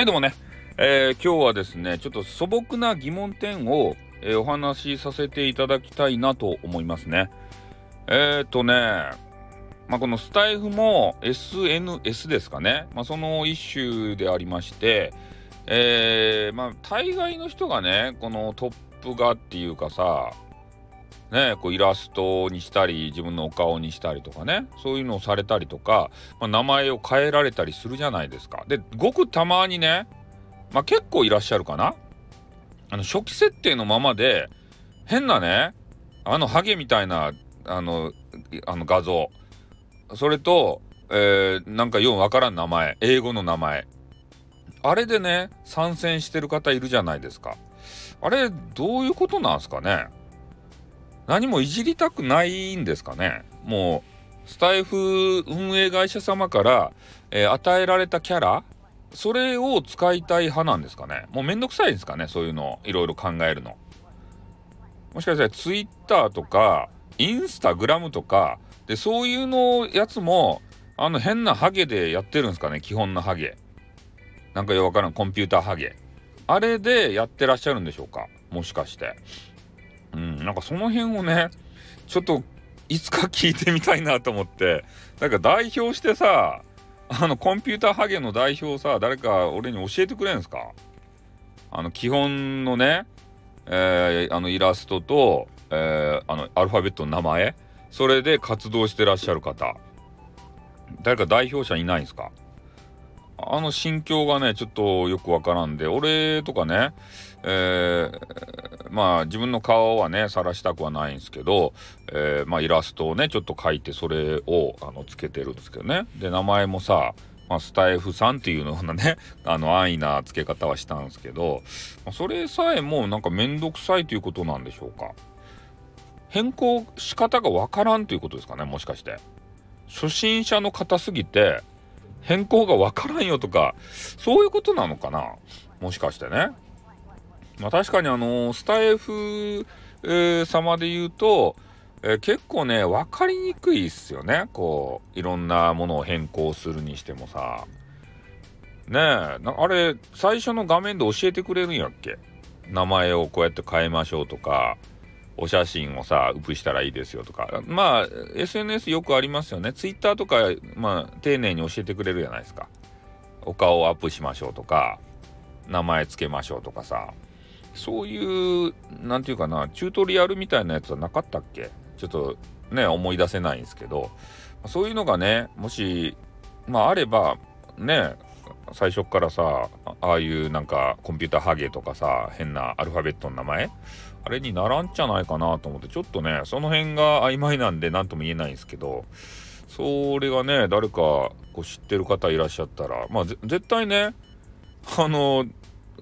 はい、どうもね、えー、今日はですね、ちょっと素朴な疑問点を、えー、お話しさせていただきたいなと思いますね。えっ、とね、まあ、このスタイフも SNS ですかね、まあ、その一種でありまして、えー、まあ、大概の人がね、このトップ画っていうかさ、ね、こうイラストにしたり自分のお顔にしたりとかねそういうのをされたりとか、まあ、名前を変えられたりするじゃないですか。でごくたまにね、まあ、結構いらっしゃるかなあの初期設定のままで変なねあのハゲみたいなあのあの画像それと、えー、なんかようわからん名前英語の名前あれでね参戦してる方いるじゃないですか。あれどういうことなんすかね何もいじりたくないんですかねもうスタイフ運営会社様から、えー、与えられたキャラそれを使いたい派なんですかねもうめんどくさいんですかねそういうのいろいろ考えるの。もしかしたらツイッターとかインスタグラムとかでそういうのやつもあの変なハゲでやってるんですかね基本のハゲ。なんかよくわからんコンピューターハゲ。あれでやってらっしゃるんでしょうかもしかして。うん、なんかその辺をね、ちょっといつか聞いてみたいなと思って、なんか代表してさ、あのコンピューターハゲの代表さ、誰か俺に教えてくれんすか？あの基本のね、えー、あのイラストと、えー、あのアルファベットの名前、それで活動してらっしゃる方、誰か代表者いないんすか？あの心境がね、ちょっとよくわからんで、俺とかね、えー、まあ自分の顔はね、晒したくはないんですけど、えー、まあイラストをね、ちょっと描いてそれをあのつけてるんですけどね。で、名前もさ、まあ、スタイフさんっていうのをね、あの安易な付け方はしたんですけど、まそれさえもなんかめんどくさいということなんでしょうか。変更仕方がわからんということですかね、もしかして。初心者の方すぎて、変更がわからんよとか、そういうことなのかな？もしかしてね。まあ確かにあのスタイフ、えー、様で言うと、えー、結構ね、分かりにくいっすよね。こう、いろんなものを変更するにしてもさ。ねえ、あれ、最初の画面で教えてくれるんやっけ？名前をこうやって変えましょうとか、お写真をさ、アップしたらいいですよとか。まあ、SNS よくありますよね。Twitter とか、まあ、丁寧に教えてくれるじゃないですか。お顔をアップしましょうとか、名前つけましょうとかさ。そういう、なんていうかな、チュートリアルみたいなやつはなかったっけ？ちょっとね、思い出せないんですけど、そういうのがね、もし、まああれば、ね、最初からさああいうなんかコンピューターハゲとかさ変なアルファベットの名前あれにならんじゃないかなと思ってちょっとねその辺が曖昧なんで何とも言えないんですけどそれがね誰かこう知ってる方いらっしゃったらまあ絶対ねあの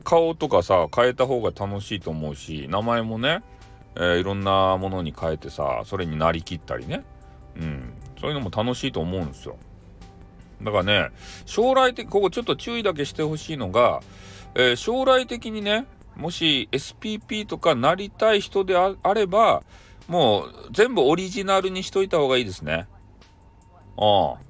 顔とかさ変えた方が楽しいと思うし名前もね、えー、いろんなものに変えてさそれになりきったりねうんそういうのも楽しいと思うんですよ。だからね、将来的、ここちょっと注意だけしてほしいのが、えー、将来的にね、もし SPP とかなりたい人であれば、もう全部オリジナルにしといた方がいいですね。うん。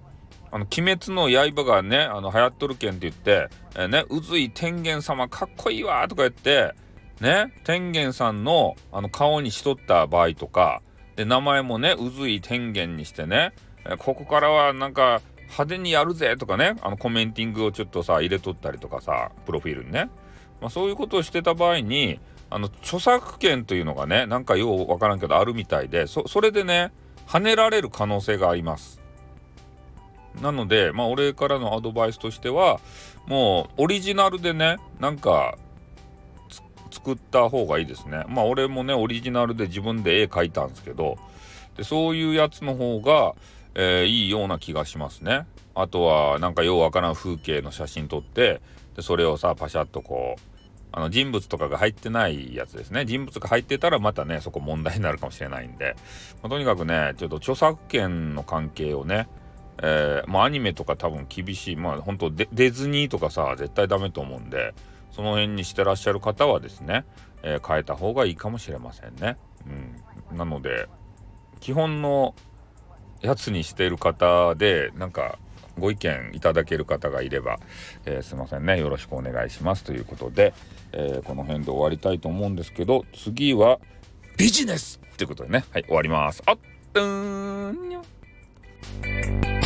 あの、鬼滅の刃がね、あの、流行っとるけんって言って、えー、ね、宇髄天元様かっこいいわとか言って、ね、天元さんのあの顔にしとった場合とか、で、名前もね、宇髄天元にしてね、えー、ここからはなんか、派手にやるぜとかね、あのコメンティングをちょっとさ、入れとったりとかさ、プロフィールにね。まあ、そういうことをしてた場合に、あの、著作権というのがね、なんかようわからんけどあるみたいで、そ、それでね、跳ねられる可能性があります。なので、まあ、俺からのアドバイスとしては、もう、オリジナルでね、なんか、作った方がいいですね。まあ、俺もね、オリジナルで自分で絵描いたんですけど、でそういうやつの方が、えー、いいような気がしますね。あとはなんかようわからん風景の写真撮ってでそれをさパシャッとこうあの人物とかが入ってないやつですね。人物が入ってたらまたねそこ問題になるかもしれないんで、まあ、とにかくねちょっと著作権の関係をねえー、まあアニメとか多分厳しい。まあ本当デディズニーとかさ絶対ダメと思うんでその辺にしてらっしゃる方はですね、えー、変えた方がいいかもしれませんね。うん、なので基本のやつにしてる方でなんかご意見いただける方がいれば、えー、すいませんねよろしくお願いしますということで、えー、この辺で終わりたいと思うんですけど次はビジネスということでね。はい終わります。あっうん